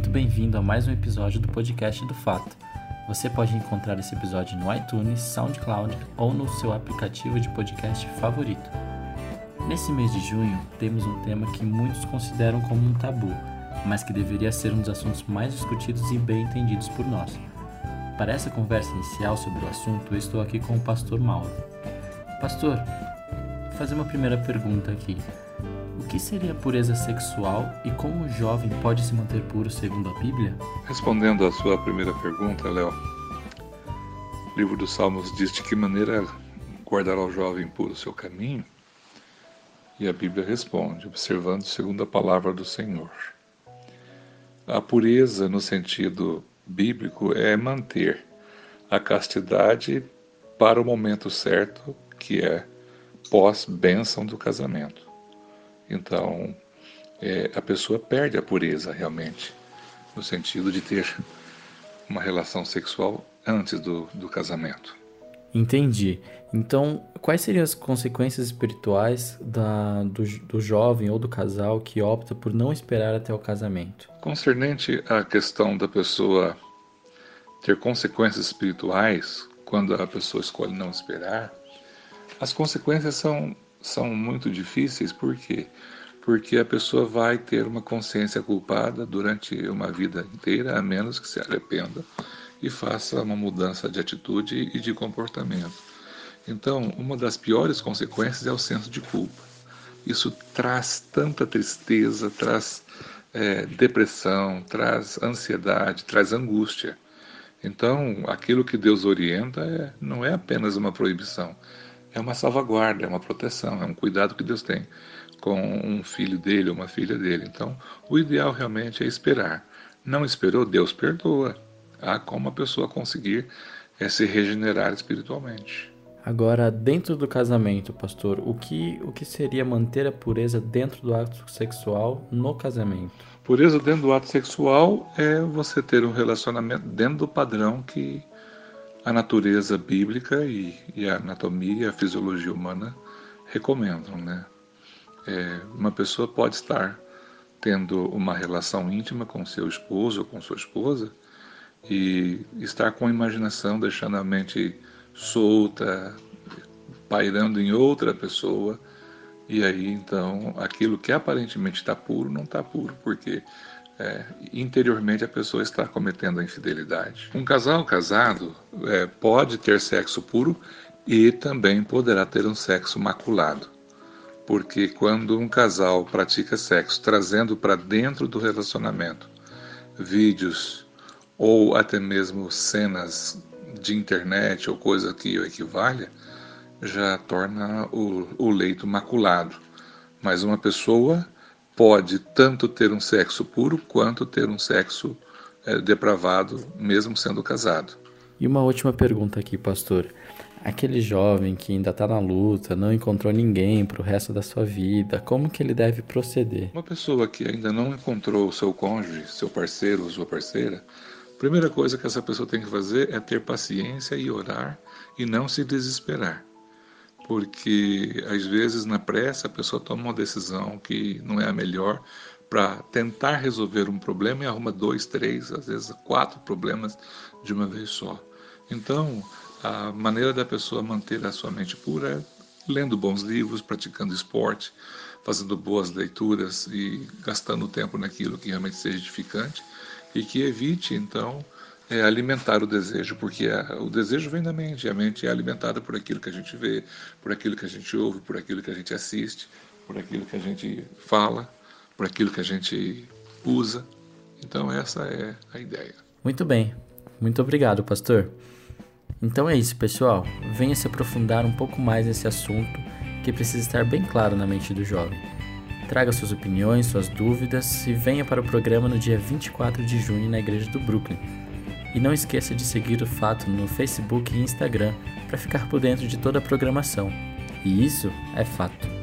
muito bem-vindo a mais um episódio do podcast do Fato. Você pode encontrar esse episódio no iTunes, SoundCloud ou no seu aplicativo de podcast favorito. Nesse mês de junho, temos um tema que muitos consideram como um tabu, mas que deveria ser um dos assuntos mais discutidos e bem entendidos por nós. Para essa conversa inicial sobre o assunto, eu estou aqui com o pastor Mauro. Pastor, vou fazer uma primeira pergunta aqui. Que seria pureza sexual e como o jovem pode se manter puro segundo a Bíblia? Respondendo à sua primeira pergunta, Léo, o livro dos Salmos diz de que maneira guardará o jovem puro o seu caminho? E a Bíblia responde, observando segundo a palavra do Senhor. A pureza, no sentido bíblico, é manter a castidade para o momento certo, que é pós-bênção do casamento. Então, é, a pessoa perde a pureza realmente, no sentido de ter uma relação sexual antes do, do casamento. Entendi. Então, quais seriam as consequências espirituais da, do, do jovem ou do casal que opta por não esperar até o casamento? Concernente à questão da pessoa ter consequências espirituais quando a pessoa escolhe não esperar, as consequências são são muito difíceis, por quê? Porque a pessoa vai ter uma consciência culpada durante uma vida inteira, a menos que se arrependa e faça uma mudança de atitude e de comportamento. Então, uma das piores consequências é o senso de culpa. Isso traz tanta tristeza, traz é, depressão, traz ansiedade, traz angústia. Então, aquilo que Deus orienta é, não é apenas uma proibição, é uma salvaguarda, é uma proteção, é um cuidado que Deus tem com um filho dele ou uma filha dele. Então, o ideal realmente é esperar. Não esperou, Deus perdoa. Há como a pessoa conseguir é, se regenerar espiritualmente. Agora, dentro do casamento, pastor, o que, o que seria manter a pureza dentro do ato sexual no casamento? Pureza dentro do ato sexual é você ter um relacionamento dentro do padrão que a natureza bíblica e, e a anatomia a fisiologia humana recomendam, né? É, uma pessoa pode estar tendo uma relação íntima com seu esposo ou com sua esposa e estar com a imaginação deixando a mente solta, pairando em outra pessoa e aí então aquilo que aparentemente está puro não está puro porque é, interiormente a pessoa está cometendo a infidelidade. Um casal casado é, pode ter sexo puro e também poderá ter um sexo maculado. Porque quando um casal pratica sexo trazendo para dentro do relacionamento vídeos ou até mesmo cenas de internet ou coisa que o equivalha, já torna o, o leito maculado. Mas uma pessoa pode tanto ter um sexo puro quanto ter um sexo é, depravado, mesmo sendo casado. E uma última pergunta aqui, pastor. Aquele jovem que ainda está na luta, não encontrou ninguém para o resto da sua vida, como que ele deve proceder? Uma pessoa que ainda não encontrou o seu cônjuge, seu parceiro ou sua parceira, a primeira coisa que essa pessoa tem que fazer é ter paciência e orar e não se desesperar porque às vezes na pressa a pessoa toma uma decisão que não é a melhor para tentar resolver um problema e arruma dois, três, às vezes quatro problemas de uma vez só. Então, a maneira da pessoa manter a sua mente pura é lendo bons livros, praticando esporte, fazendo boas leituras e gastando tempo naquilo que realmente seja edificante e que evite, então, é alimentar o desejo, porque a, o desejo vem da mente, a mente é alimentada por aquilo que a gente vê, por aquilo que a gente ouve, por aquilo que a gente assiste, por aquilo que a gente fala, por aquilo que a gente usa. Então essa é a ideia. Muito bem. Muito obrigado, pastor. Então é isso, pessoal. Venha se aprofundar um pouco mais nesse assunto que precisa estar bem claro na mente do jovem. Traga suas opiniões, suas dúvidas e venha para o programa no dia 24 de junho na Igreja do Brooklyn. E não esqueça de seguir o Fato no Facebook e Instagram para ficar por dentro de toda a programação. E isso é fato.